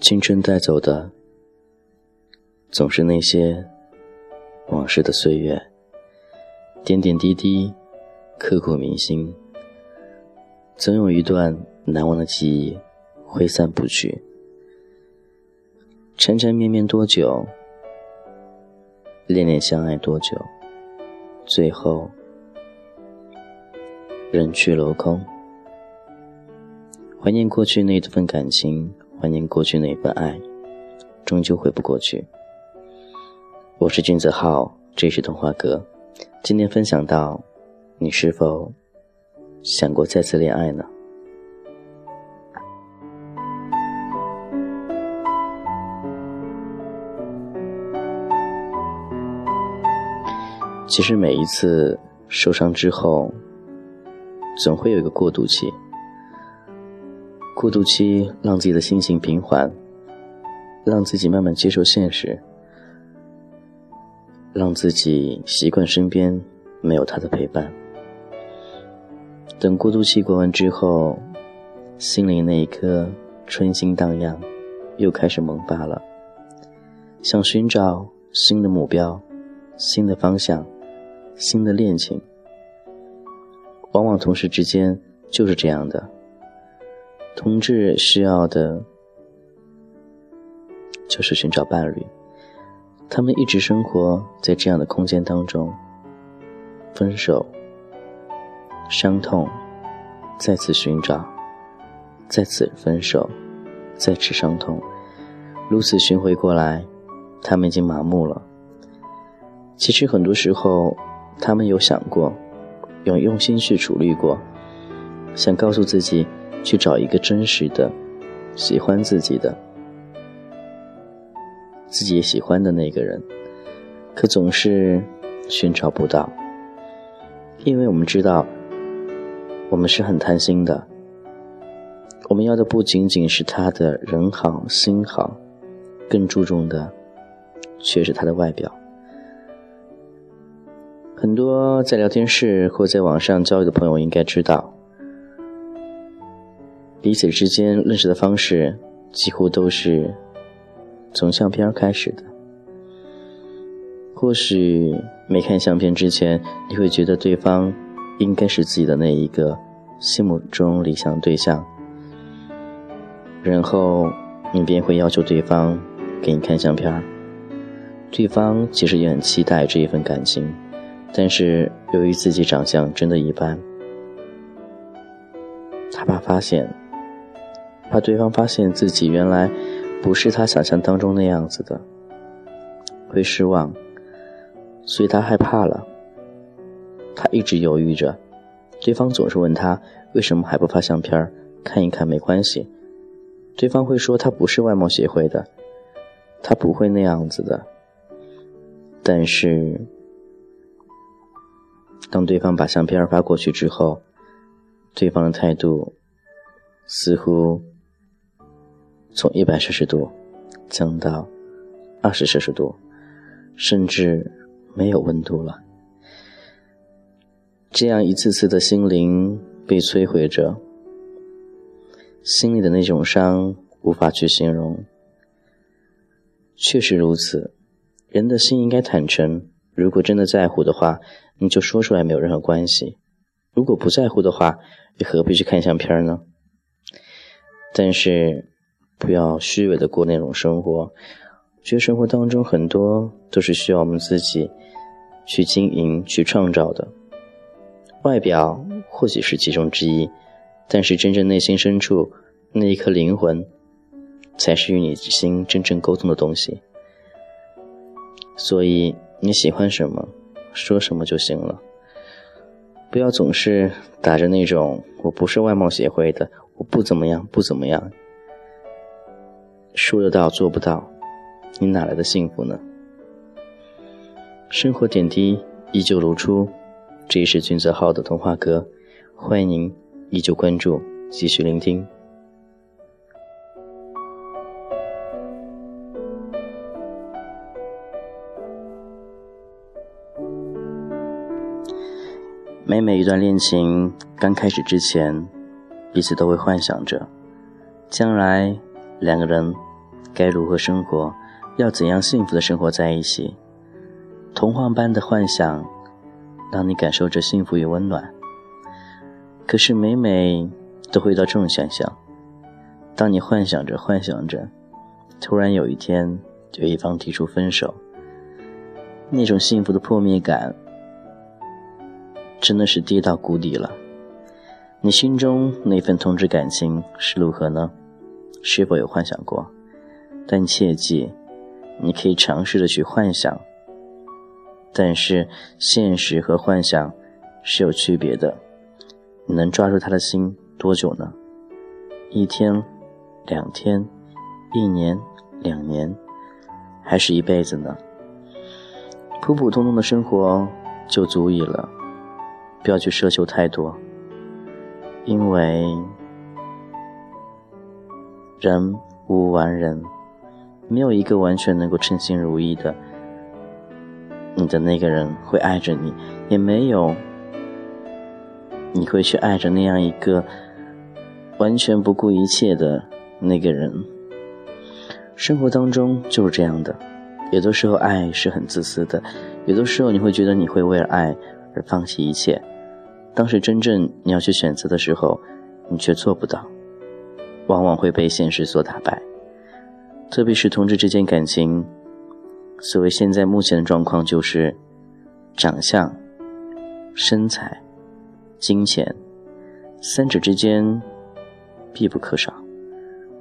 青春带走的，总是那些往事的岁月，点点滴滴，刻骨铭心。总有一段难忘的记忆挥散不去。缠缠绵绵多久？恋恋相爱多久？最后人去楼空。怀念过去那份感情。怀念过去那份爱，终究回不过去。我是君子浩，这是童话哥。今天分享到，你是否想过再次恋爱呢？其实每一次受伤之后，总会有一个过渡期。过渡期，让自己的心情平缓，让自己慢慢接受现实，让自己习惯身边没有他的陪伴。等过渡期过完之后，心里那一颗春心荡漾，又开始萌发了，想寻找新的目标、新的方向、新的恋情。往往同事之间就是这样的。同志需要的就是寻找伴侣，他们一直生活在这样的空间当中。分手，伤痛，再次寻找，再次分手，再次伤痛，如此巡回过来，他们已经麻木了。其实很多时候，他们有想过，有用心去处理过，想告诉自己。去找一个真实的、喜欢自己的、自己也喜欢的那个人，可总是寻找不到，因为我们知道，我们是很贪心的。我们要的不仅仅是他的人好心好，更注重的却是他的外表。很多在聊天室或在网上交友的朋友应该知道。彼此之间认识的方式，几乎都是从相片开始的。或许没看相片之前，你会觉得对方应该是自己的那一个心目中理想对象，然后你便会要求对方给你看相片。对方其实也很期待这一份感情，但是由于自己长相真的一般，他怕发现。怕对方发现自己原来不是他想象当中那样子的，会失望，所以他害怕了。他一直犹豫着，对方总是问他为什么还不发相片看一看没关系。对方会说他不是外貌协会的，他不会那样子的。但是，当对方把相片发过去之后，对方的态度似乎。从一百摄氏度降到二十摄氏度，甚至没有温度了。这样一次次的心灵被摧毁着，心里的那种伤无法去形容。确实如此，人的心应该坦诚。如果真的在乎的话，你就说出来，没有任何关系；如果不在乎的话，又何必去看相片呢？但是。不要虚伪的过那种生活，觉得生活当中很多都是需要我们自己去经营、去创造的。外表或许是其中之一，但是真正内心深处那一颗灵魂，才是与你心真正沟通的东西。所以你喜欢什么，说什么就行了，不要总是打着那种“我不是外貌协会的，我不怎么样，不怎么样”。说得到做不到，你哪来的幸福呢？生活点滴依旧如初，这里是君泽浩的童话阁，欢迎您依旧关注，继续聆听。每每一段恋情刚开始之前，彼此都会幻想着，将来两个人该如何生活，要怎样幸福的生活在一起。童话般的幻想，让你感受着幸福与温暖。可是每每都会遇到这种现象：当你幻想着幻想着，突然有一天，有一方提出分手，那种幸福的破灭感。真的是跌到谷底了。你心中那份同志感情是如何呢？是否有幻想过？但切记，你可以尝试着去幻想。但是现实和幻想是有区别的。你能抓住他的心多久呢？一天、两天、一年、两年，还是一辈子呢？普普通通的生活就足以了。不要去奢求太多，因为人无完人，没有一个完全能够称心如意的。你的那个人会爱着你，也没有你会去爱着那样一个完全不顾一切的那个人。生活当中就是这样的，有的时候爱是很自私的，有的时候你会觉得你会为了爱而放弃一切。当时真正你要去选择的时候，你却做不到，往往会被现实所打败。特别是同志之间感情，所谓现在目前的状况就是，长相、身材、金钱，三者之间必不可少。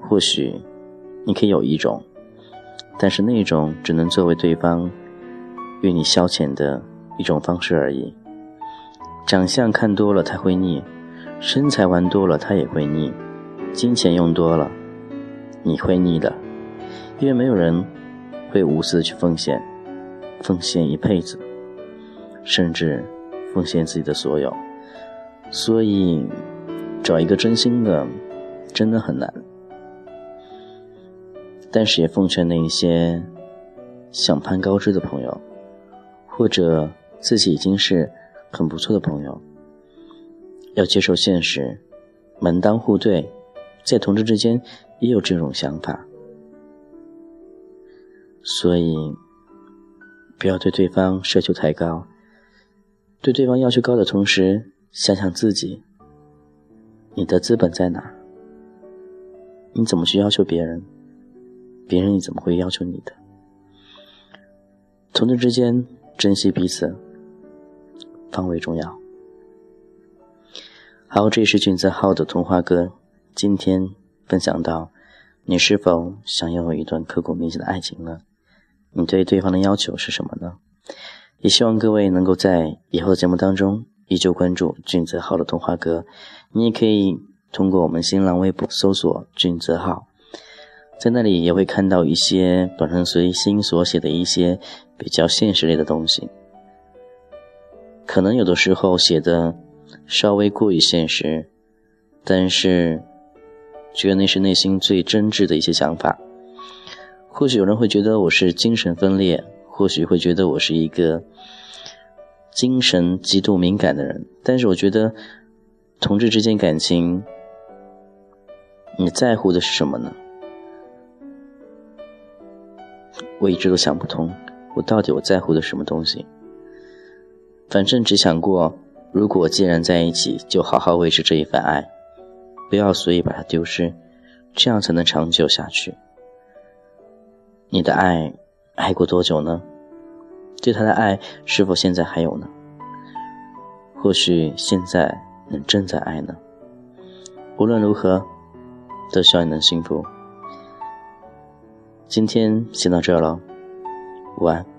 或许你可以有一种，但是那种只能作为对方与你消遣的一种方式而已。长相看多了他会腻，身材玩多了他也会腻，金钱用多了你会腻的，因为没有人会无私的去奉献，奉献一辈子，甚至奉献自己的所有，所以找一个真心的真的很难。但是也奉劝那一些想攀高枝的朋友，或者自己已经是。很不错的朋友，要接受现实，门当户对，在同志之间也有这种想法，所以不要对对方奢求太高，对对方要求高的同时，想想自己，你的资本在哪？你怎么去要求别人？别人你怎么会要求你的？同志之间珍惜彼此。方为重要。好，这是俊泽浩的童话歌，今天分享到，你是否想要有一段刻骨铭心的爱情呢？你对对方的要求是什么呢？也希望各位能够在以后的节目当中依旧关注俊泽浩的童话歌。你也可以通过我们新浪微博搜索俊泽浩，在那里也会看到一些本人随心所写的一些比较现实类的东西。可能有的时候写的稍微过于现实，但是觉得那是内心最真挚的一些想法。或许有人会觉得我是精神分裂，或许会觉得我是一个精神极度敏感的人。但是我觉得，同志之间感情，你在乎的是什么呢？我一直都想不通，我到底我在乎的什么东西？反正只想过，如果既然在一起，就好好维持这一份爱，不要随意把它丢失，这样才能长久下去。你的爱爱过多久呢？对他的爱是否现在还有呢？或许现在能正在爱呢？无论如何，都希望你能幸福。今天先到这了，晚安。